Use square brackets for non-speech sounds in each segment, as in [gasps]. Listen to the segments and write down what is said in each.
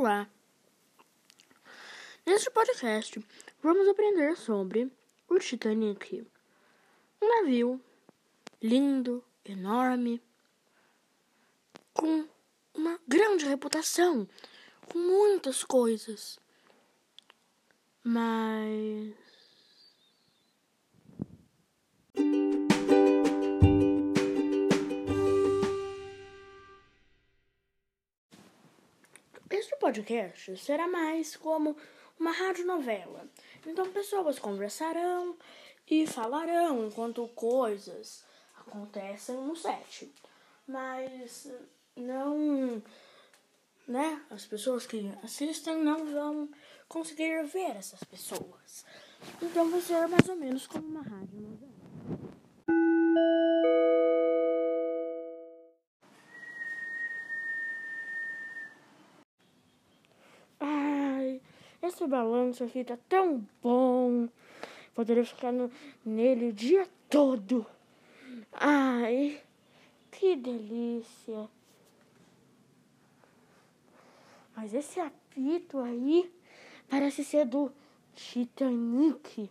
Olá! Neste podcast, vamos aprender sobre o Titanic. Um navio lindo, enorme, com uma grande reputação, com muitas coisas. Mas. Este podcast será mais como uma radionovela. Então pessoas conversarão e falarão enquanto coisas acontecem no set. Mas não, né? As pessoas que assistem não vão conseguir ver essas pessoas. Então vai ser mais ou menos como uma radionovela. Esse balanço tá tão bom. Poderia ficar no, nele o dia todo. Ai, que delícia. Mas esse apito aí parece ser do Titanic.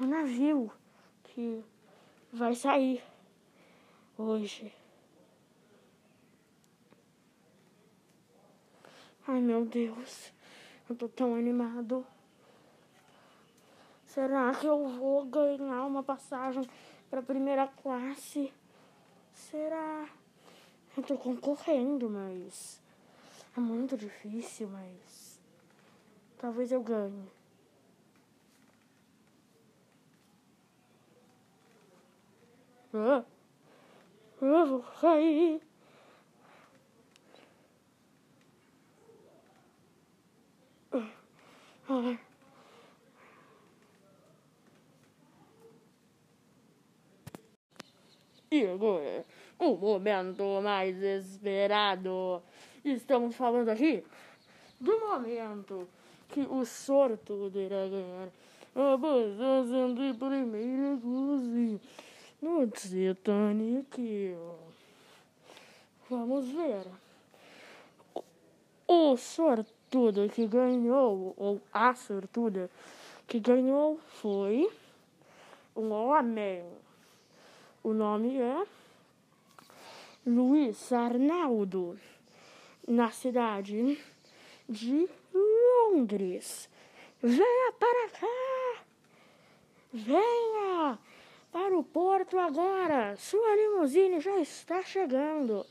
O navio que vai sair hoje. Ai meu Deus, eu tô tão animado. Será que eu vou ganhar uma passagem para primeira classe? Será? Eu tô concorrendo, mas é muito difícil, mas talvez eu ganhe. Ah, eu vou cair. E agora, o momento mais esperado. Estamos falando aqui do momento que o sortudo irá ganhar a passagem de primeira classe no Titanic. Vamos ver. O sortudo que ganhou, ou a sortuda que ganhou foi um homem. O nome é Luiz Arnaldo, na cidade de Londres. Venha para cá! Venha para o porto agora! Sua limusine já está chegando.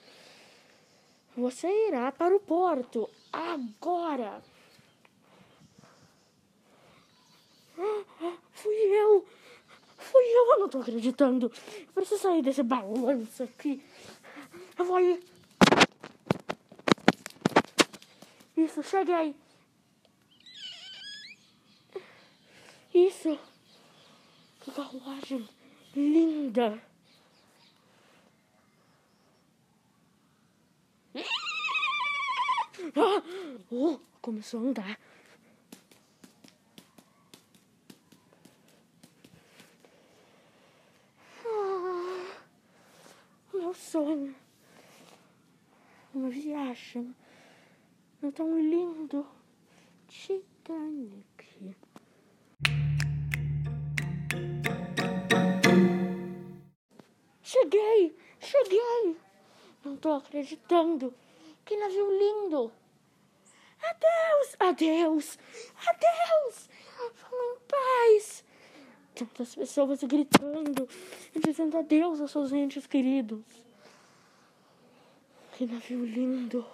Você irá para o porto agora! Ah, fui eu! Fui eu, eu não tô acreditando. Eu preciso sair desse balanço aqui. Eu vou ir. Isso, cheguei. Isso. Que carruagem linda. Ah, [gasps] oh, começou a andar. meu sonho. Uma viagem tão lindo. Titanic. Cheguei! Cheguei! Não tô acreditando. Que navio lindo! Adeus! Adeus! Adeus! Em paz! Tantas pessoas gritando e dizendo adeus aos seus entes queridos. Que navio lindo!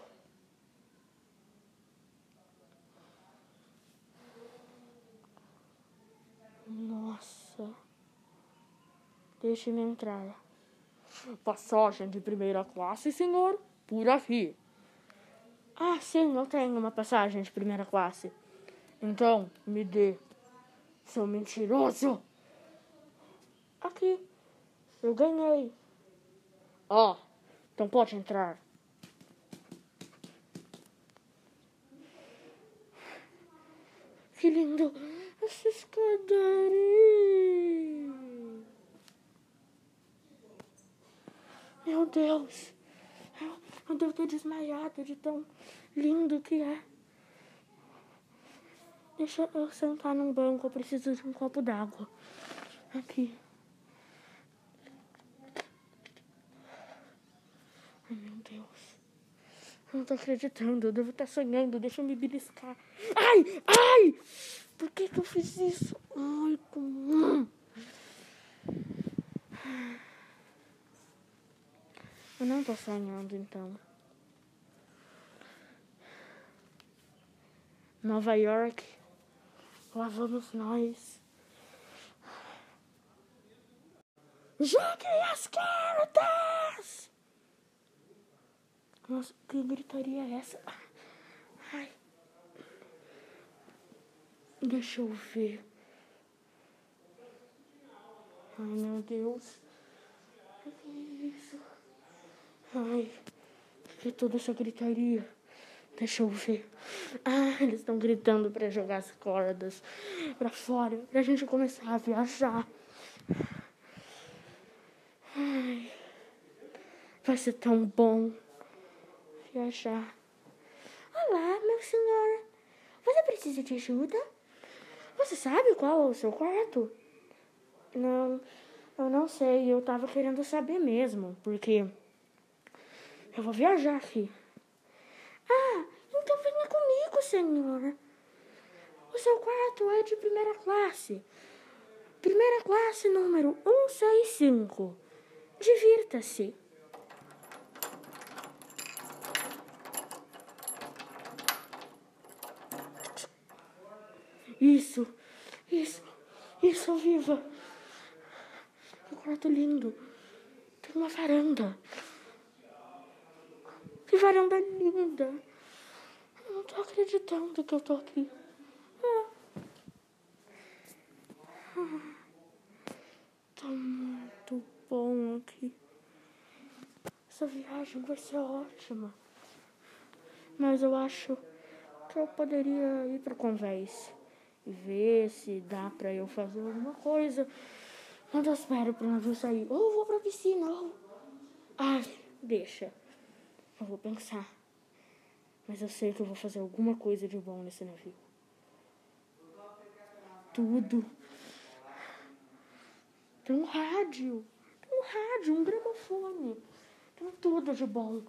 Nossa! Deixe-me entrar. Passagem de primeira classe, senhor, por aqui. Ah, sim, eu tenho uma passagem de primeira classe. Então, me dê, seu mentiroso. Aqui, eu ganhei. Ó, oh, então pode entrar. Que lindo essa escadaria. Meu Deus. Eu devo ter desmaiado de tão lindo que é. Deixa eu sentar num banco, eu preciso de um copo d'água. Aqui. Ai, meu Deus. Eu não tô acreditando, eu devo estar sonhando, deixa eu me beliscar. Ai, ai! Por que que eu fiz isso? Ai, como... Eu não tô sonhando, então. Nova York. Lá vamos nós. Joguem as cartas! Nossa, que gritaria é essa? Ai. Deixa eu ver. Ai, meu Deus. O que é isso? Ai, que toda essa gritaria? Deixa eu ver. Ah, eles estão gritando para jogar as cordas para fora, pra gente começar a viajar. Ai, vai ser tão bom viajar. Olá, meu senhor. Você precisa de ajuda? Você sabe qual é o seu quarto? Não, eu não sei. Eu tava querendo saber mesmo, porque eu vou viajar aqui. Ah, então venha comigo, senhor. O seu quarto é de primeira classe. Primeira classe número 165. Divirta-se. Isso, isso, isso, viva. Que quarto lindo. Tem uma varanda. Que varanda linda. Eu não tô acreditando que eu tô aqui. Ah. Ah. Tá muito bom aqui. Essa viagem vai ser ótima. Mas eu acho que eu poderia ir para Convés e ver se dá para eu fazer alguma coisa. Quando eu espero para o navio sair. Ou vou para a piscina. Ou... Ai, deixa. Eu vou pensar. Mas eu sei que eu vou fazer alguma coisa de bom nesse navio. Tudo. Tem um rádio. Tem um rádio, um gramofone. Tem tudo de bom.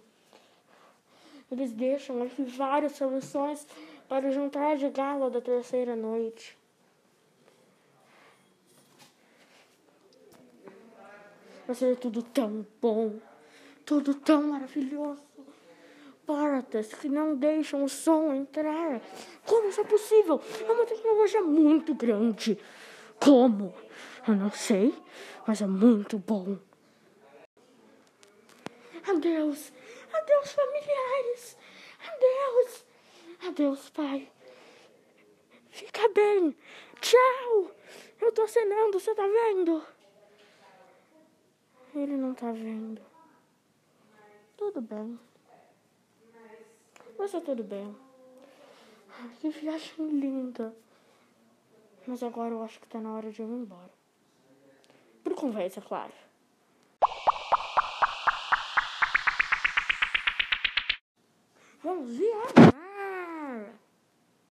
Eles deixam aqui várias soluções para o jantar de gala da terceira noite. Vai ser tudo tão bom, tudo tão maravilhoso. Portas que não deixam o som entrar. Como isso é possível? É uma tecnologia muito grande. Como? Eu não sei, mas é muito bom. Adeus, adeus familiares, adeus, adeus pai. Fica bem, tchau. Eu tô acenando, você tá vendo? Ele não tá vendo. Tudo bem. Mas tá tudo bem. Que viagem linda. Mas agora eu acho que tá na hora de eu ir embora. Por conversa, claro. Vamos viajar.